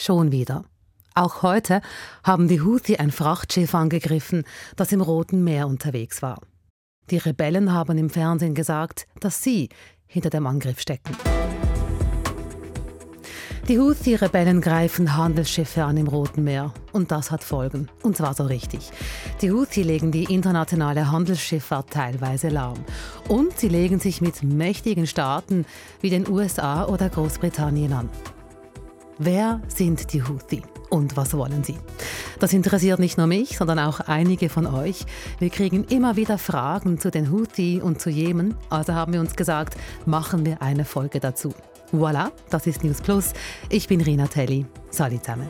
Schon wieder. Auch heute haben die Houthi ein Frachtschiff angegriffen, das im Roten Meer unterwegs war. Die Rebellen haben im Fernsehen gesagt, dass sie hinter dem Angriff stecken. Die Houthi-Rebellen greifen Handelsschiffe an im Roten Meer. Und das hat Folgen. Und zwar so richtig. Die Houthi legen die internationale Handelsschifffahrt teilweise lahm. Und sie legen sich mit mächtigen Staaten wie den USA oder Großbritannien an. Wer sind die Houthi? Und was wollen sie? Das interessiert nicht nur mich, sondern auch einige von euch. Wir kriegen immer wieder Fragen zu den Houthi und zu Jemen, also haben wir uns gesagt, machen wir eine Folge dazu. Voilà, das ist News Plus. Ich bin Rina Telli. Salut zusammen.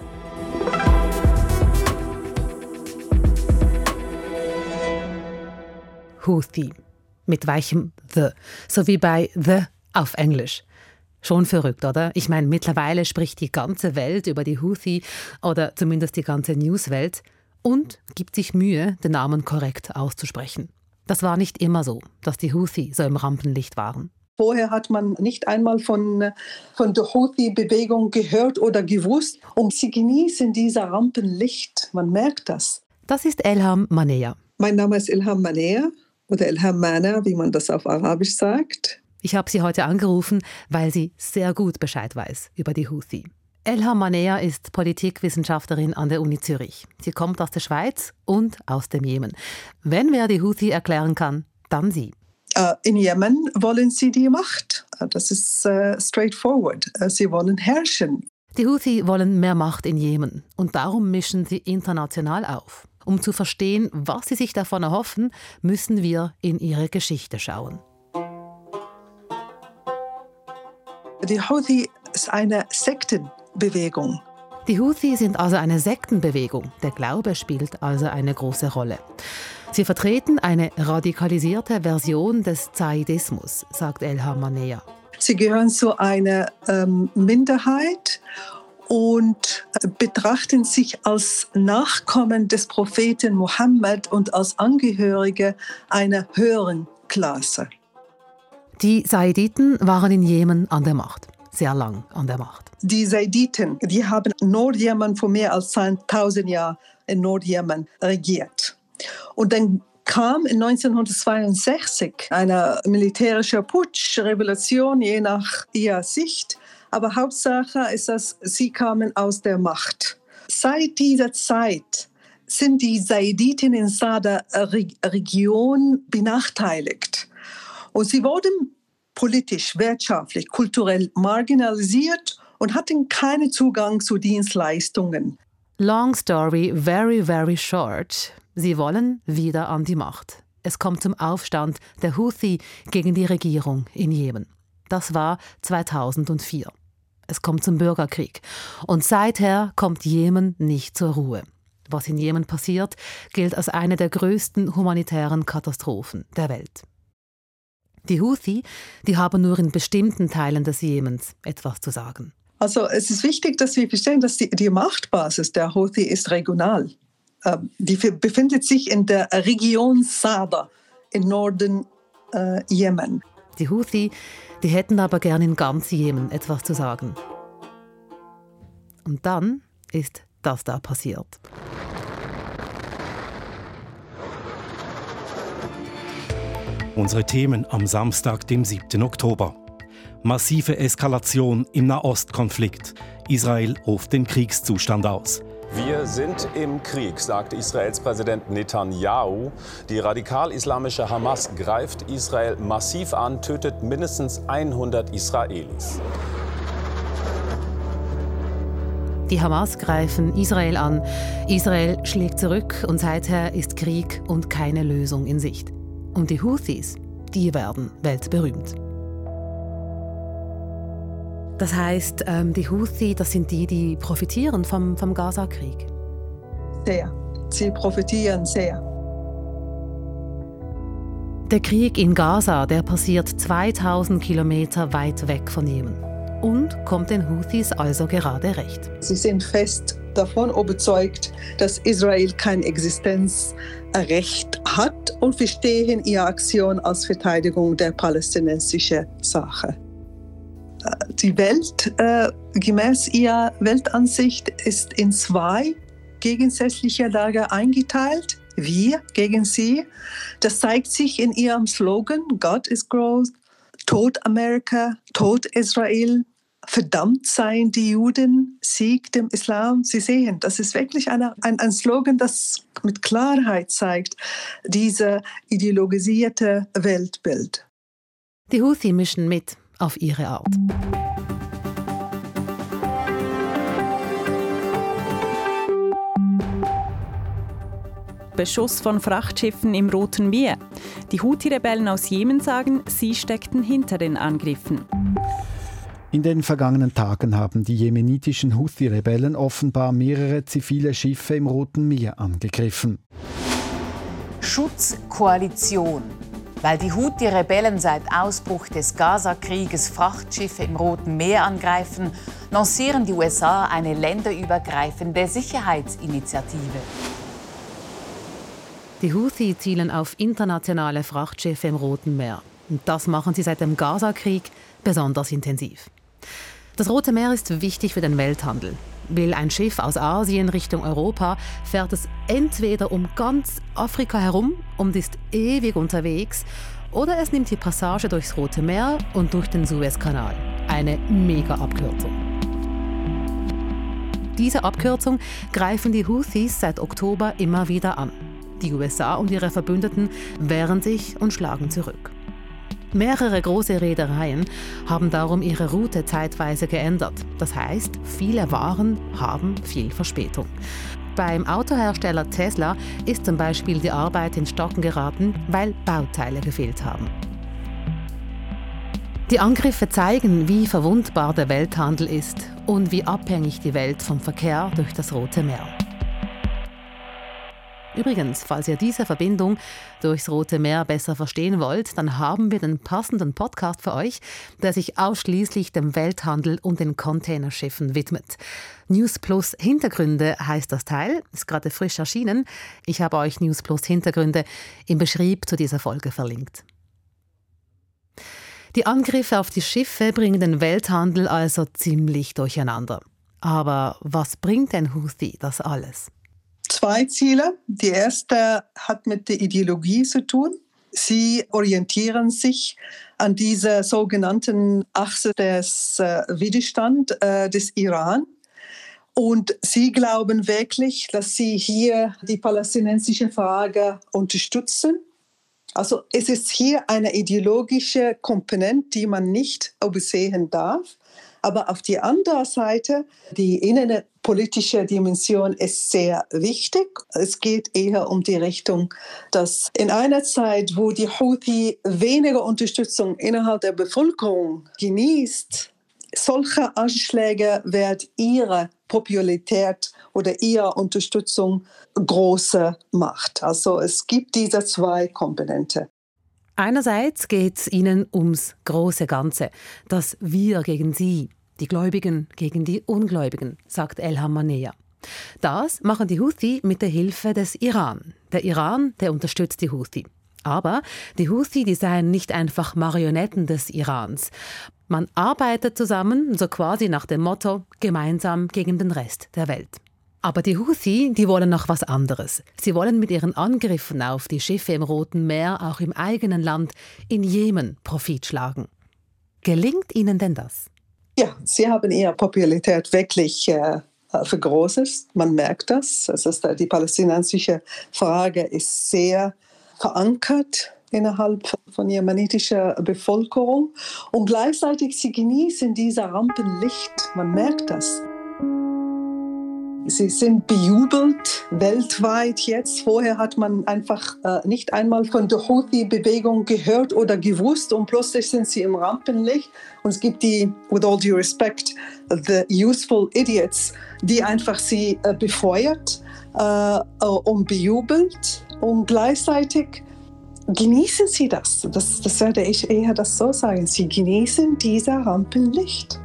Houthi mit weichem The, so wie bei The auf Englisch. Schon verrückt, oder? Ich meine, mittlerweile spricht die ganze Welt über die Houthi oder zumindest die ganze Newswelt und gibt sich Mühe, den Namen korrekt auszusprechen. Das war nicht immer so, dass die Houthi so im Rampenlicht waren. Vorher hat man nicht einmal von, von der Houthi-Bewegung gehört oder gewusst. Und sie genießen dieser Rampenlicht. Man merkt das. Das ist Elham Manea. Mein Name ist Ilham Manea oder Ilham Mana, wie man das auf Arabisch sagt. Ich habe sie heute angerufen, weil sie sehr gut Bescheid weiß über die Houthi. Elha Manea ist Politikwissenschaftlerin an der Uni Zürich. Sie kommt aus der Schweiz und aus dem Jemen. Wenn wer die Houthi erklären kann, dann sie. Uh, in Jemen wollen sie die Macht. Uh, das ist uh, straightforward. Sie wollen herrschen. Die Houthi wollen mehr Macht in Jemen und darum mischen sie international auf. Um zu verstehen, was sie sich davon erhoffen, müssen wir in ihre Geschichte schauen. Die Houthi ist eine Sektenbewegung. Die Houthi sind also eine Sektenbewegung. Der Glaube spielt also eine große Rolle. Sie vertreten eine radikalisierte Version des Zaidismus, sagt El Manea. Sie gehören zu einer ähm, Minderheit und betrachten sich als Nachkommen des Propheten Mohammed und als Angehörige einer höheren Klasse. Die Saiditen waren in Jemen an der Macht, sehr lang an der Macht. Die Saiditen, die haben Nordjemen vor mehr als 1000 Jahren in Nordjemen regiert. Und dann kam in 1962 eine militärische Putsch, Revolution, je nach ihrer Sicht. Aber Hauptsache ist, dass sie kamen aus der Macht. Seit dieser Zeit sind die Saiditen in Sada Region benachteiligt. Und sie wurden politisch, wirtschaftlich, kulturell marginalisiert und hatten keinen Zugang zu Dienstleistungen. Long story, very, very short. Sie wollen wieder an die Macht. Es kommt zum Aufstand der Houthi gegen die Regierung in Jemen. Das war 2004. Es kommt zum Bürgerkrieg. Und seither kommt Jemen nicht zur Ruhe. Was in Jemen passiert, gilt als eine der größten humanitären Katastrophen der Welt. Die Houthi, die haben nur in bestimmten Teilen des Jemens etwas zu sagen. Also es ist wichtig, dass wir verstehen, dass die, die Machtbasis der Houthi ist regional. Ähm, die befindet sich in der Region Sada im Norden äh, Jemen. Die Houthi, die hätten aber gern in ganz Jemen etwas zu sagen. Und dann ist das da passiert. Unsere Themen am Samstag, dem 7. Oktober. Massive Eskalation im Nahostkonflikt. Israel ruft den Kriegszustand aus. Wir sind im Krieg, sagt Israels Präsident Netanyahu. Die radikal-islamische Hamas greift Israel massiv an, tötet mindestens 100 Israelis. Die Hamas greifen Israel an. Israel schlägt zurück und seither ist Krieg und keine Lösung in Sicht. Und die Houthis, die werden weltberühmt. Das heißt, ähm, die Houthi, das sind die, die profitieren vom, vom Gaza-Krieg. Sehr. Sie profitieren sehr. Der Krieg in Gaza, der passiert 2000 Kilometer weit weg von Jemen und kommt den Houthis also gerade recht. Sie sind fest davon überzeugt, dass Israel kein Existenzrecht hat und verstehen ihre Aktion als Verteidigung der palästinensischen Sache. die Welt, äh, gemäß ihrer Weltansicht, ist in zwei gegensätzliche Lager eingeteilt. Wir gegen sie. Das zeigt sich in ihrem Slogan, God is Growth, Tod Amerika, Tod Israel, verdammt seien die Juden, Sieg dem Islam. Sie sehen, das ist wirklich eine, ein, ein Slogan, das mit Klarheit zeigt, dieses ideologisierte Weltbild. Die Houthi mischen mit auf ihre Art. Beschuss von Frachtschiffen im Roten Meer. Die Houthi-Rebellen aus Jemen sagen, sie steckten hinter den Angriffen. In den vergangenen Tagen haben die jemenitischen Houthi-Rebellen offenbar mehrere zivile Schiffe im Roten Meer angegriffen. Schutzkoalition. Weil die Houthi-Rebellen seit Ausbruch des Gaza-Krieges Frachtschiffe im Roten Meer angreifen, lancieren die USA eine länderübergreifende Sicherheitsinitiative. Die Houthi zielen auf internationale Frachtschiffe im Roten Meer. Und das machen sie seit dem Gaza-Krieg besonders intensiv. Das Rote Meer ist wichtig für den Welthandel. Will ein Schiff aus Asien Richtung Europa, fährt es entweder um ganz Afrika herum und ist ewig unterwegs, oder es nimmt die Passage durchs Rote Meer und durch den Suezkanal. Eine Mega-Abkürzung. Diese Abkürzung greifen die Houthis seit Oktober immer wieder an. Die USA und ihre Verbündeten wehren sich und schlagen zurück. Mehrere große Reedereien haben darum ihre Route zeitweise geändert. Das heißt, viele Waren haben viel Verspätung. Beim Autohersteller Tesla ist zum Beispiel die Arbeit in Stocken geraten, weil Bauteile gefehlt haben. Die Angriffe zeigen, wie verwundbar der Welthandel ist und wie abhängig die Welt vom Verkehr durch das Rote Meer. Übrigens, falls ihr diese Verbindung durchs Rote Meer besser verstehen wollt, dann haben wir den passenden Podcast für euch, der sich ausschließlich dem Welthandel und den Containerschiffen widmet. News Plus Hintergründe heißt das Teil, ist gerade frisch erschienen. Ich habe euch News Plus Hintergründe im Beschrieb zu dieser Folge verlinkt. Die Angriffe auf die Schiffe bringen den Welthandel also ziemlich durcheinander. Aber was bringt denn Houthi das alles? Zwei Ziele. Die erste hat mit der Ideologie zu tun. Sie orientieren sich an dieser sogenannten Achse des äh, Widerstands äh, des Iran. Und sie glauben wirklich, dass sie hier die palästinensische Frage unterstützen. Also es ist hier eine ideologische Komponente, die man nicht übersehen darf. Aber auf die andere Seite, die innenpolitische Dimension ist sehr wichtig. Es geht eher um die Richtung, dass in einer Zeit, wo die Houthi weniger Unterstützung innerhalb der Bevölkerung genießt, solche Anschläge werden ihre Popularität oder ihre Unterstützung größer macht. Also es gibt diese zwei Komponenten. Einerseits geht es ihnen ums große Ganze, das Wir gegen Sie, die Gläubigen gegen die Ungläubigen, sagt Elham Manea. Das machen die Houthi mit der Hilfe des Iran. Der Iran, der unterstützt die Houthi. Aber die Houthi, die seien nicht einfach Marionetten des Irans. Man arbeitet zusammen, so quasi nach dem Motto, gemeinsam gegen den Rest der Welt. Aber die Houthi, die wollen noch was anderes. Sie wollen mit ihren Angriffen auf die Schiffe im Roten Meer auch im eigenen Land in Jemen Profit schlagen. Gelingt ihnen denn das? Ja, sie haben ihre Popularität wirklich äh, vergrößert. Man merkt das. Es ist, äh, die palästinensische Frage ist sehr verankert innerhalb von jemenitischer Bevölkerung und gleichzeitig sie genießen dieser Rampenlicht. Man merkt das. Sie sind bejubelt weltweit jetzt. Vorher hat man einfach äh, nicht einmal von der Houthi-Bewegung gehört oder gewusst und plötzlich sind sie im Rampenlicht. Und es gibt die, with all due respect, the useful idiots, die einfach sie äh, befeuert äh, und bejubelt und gleichzeitig genießen sie das. das. Das werde ich eher das so sagen. Sie genießen dieser Rampenlicht.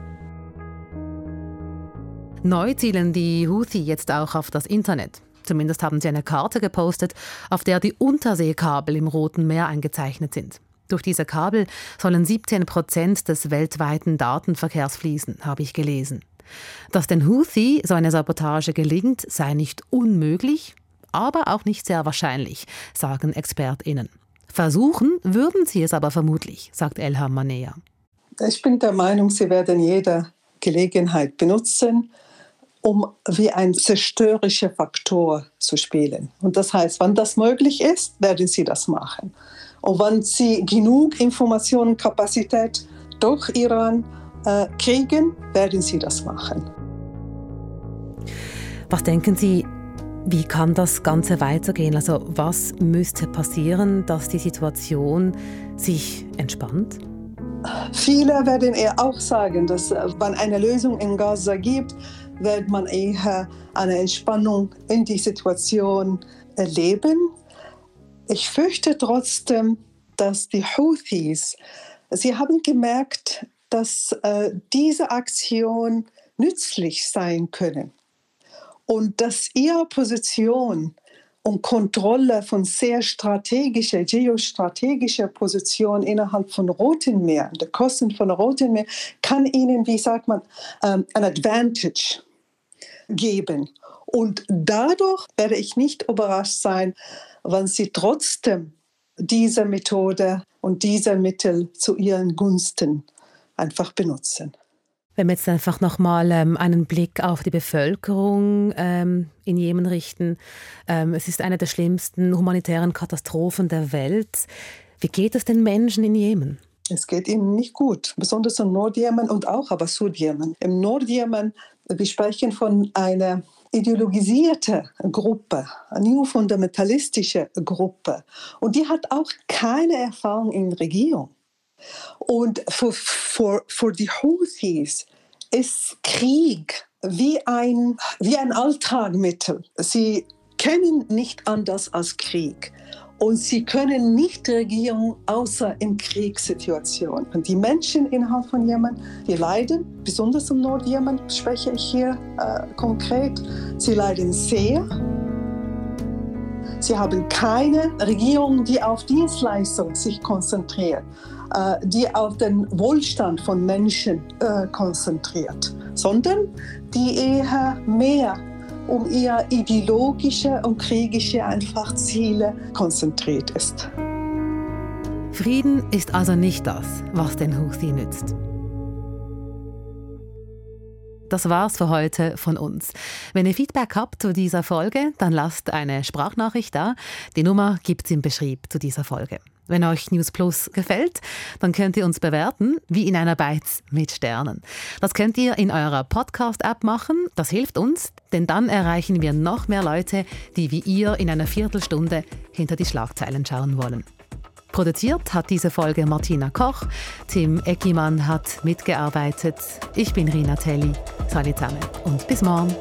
Neu zielen die Houthi jetzt auch auf das Internet. Zumindest haben sie eine Karte gepostet, auf der die Unterseekabel im Roten Meer eingezeichnet sind. Durch diese Kabel sollen 17 Prozent des weltweiten Datenverkehrs fließen, habe ich gelesen. Dass den Houthi so eine Sabotage gelingt, sei nicht unmöglich, aber auch nicht sehr wahrscheinlich, sagen ExpertInnen. Versuchen würden sie es aber vermutlich, sagt Elham Manea. Ich bin der Meinung, sie werden jede Gelegenheit benutzen, um wie ein zerstörerischer Faktor zu spielen. Und das heißt, wenn das möglich ist, werden sie das machen. Und wenn sie genug Informationen, Kapazität durch Iran äh, kriegen, werden sie das machen. Was denken Sie, wie kann das Ganze weitergehen? Also was müsste passieren, dass die Situation sich entspannt? Viele werden eher auch sagen, dass äh, wenn eine Lösung in Gaza gibt, wird man eher eine Entspannung in die Situation erleben. Ich fürchte trotzdem, dass die Houthis, sie haben gemerkt, dass äh, diese Aktion nützlich sein können und dass ihre Position und Kontrolle von sehr strategischer, geostrategischer Position innerhalb von Roten Meer, der Kosten von Roten Meer, kann ihnen, wie sagt man, um, ein Advantage geben. Und dadurch werde ich nicht überrascht sein, wenn sie trotzdem diese Methode und diese Mittel zu ihren Gunsten einfach benutzen. Wenn wir jetzt einfach nochmal ähm, einen Blick auf die Bevölkerung ähm, in Jemen richten. Ähm, es ist eine der schlimmsten humanitären Katastrophen der Welt. Wie geht es den Menschen in Jemen? Es geht ihnen nicht gut, besonders in Nordjemen und auch aber Südjemen. Im Nordjemen, wir sprechen von einer ideologisierte Gruppe, eine neofundamentalistische Gruppe. Und die hat auch keine Erfahrung in Regierung. Und für, für, für die Houthis ist Krieg wie ein, wie ein Alltagmittel. Sie kennen nicht anders als Krieg. Und sie können nicht regieren, außer in Kriegssituationen. Und die Menschen innerhalb von Jemen, die leiden, besonders im Nordjemen spreche ich hier äh, konkret, sie leiden sehr. Sie haben keine Regierung, die auf Dienstleistung sich konzentriert. Äh, die auf den Wohlstand von Menschen äh, konzentriert, sondern die eher mehr um ihre ideologische und kriegische einfach Ziele konzentriert ist. Frieden ist also nicht das, was den Houthi nützt. Das war's für heute von uns. Wenn ihr Feedback habt zu dieser Folge, dann lasst eine Sprachnachricht da. Die Nummer gibt's im Beschrieb zu dieser Folge. Wenn euch News Plus gefällt, dann könnt ihr uns bewerten, wie in einer Beiz mit Sternen. Das könnt ihr in eurer Podcast-App machen. Das hilft uns, denn dann erreichen wir noch mehr Leute, die wie ihr in einer Viertelstunde hinter die Schlagzeilen schauen wollen. Produziert hat diese Folge Martina Koch, Tim Eckimann hat mitgearbeitet. Ich bin Rina Telli. Salut zusammen und bis morgen.